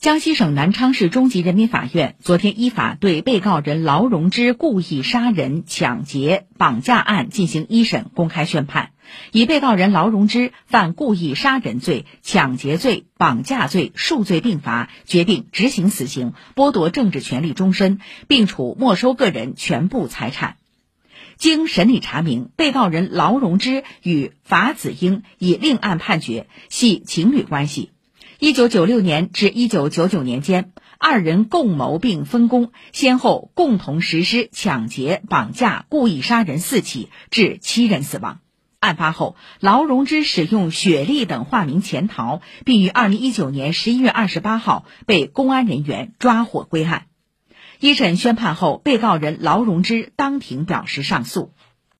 江西省南昌市中级人民法院昨天依法对被告人劳荣枝故意杀人、抢劫、绑架案进行一审公开宣判，以被告人劳荣枝犯故意杀人罪、抢劫罪、绑架罪数罪并罚，决定执行死刑，剥夺政治权利终身，并处没收个人全部财产。经审理查明，被告人劳荣枝与法子英已另案判决，系情侣关系。一九九六年至一九九九年间，二人共谋并分工，先后共同实施抢劫、绑架、故意杀人四起，致七人死亡。案发后，劳荣枝使用雪莉等化名潜逃，并于二零一九年十一月二十八号被公安人员抓获归案。一审宣判后，被告人劳荣枝当庭表示上诉。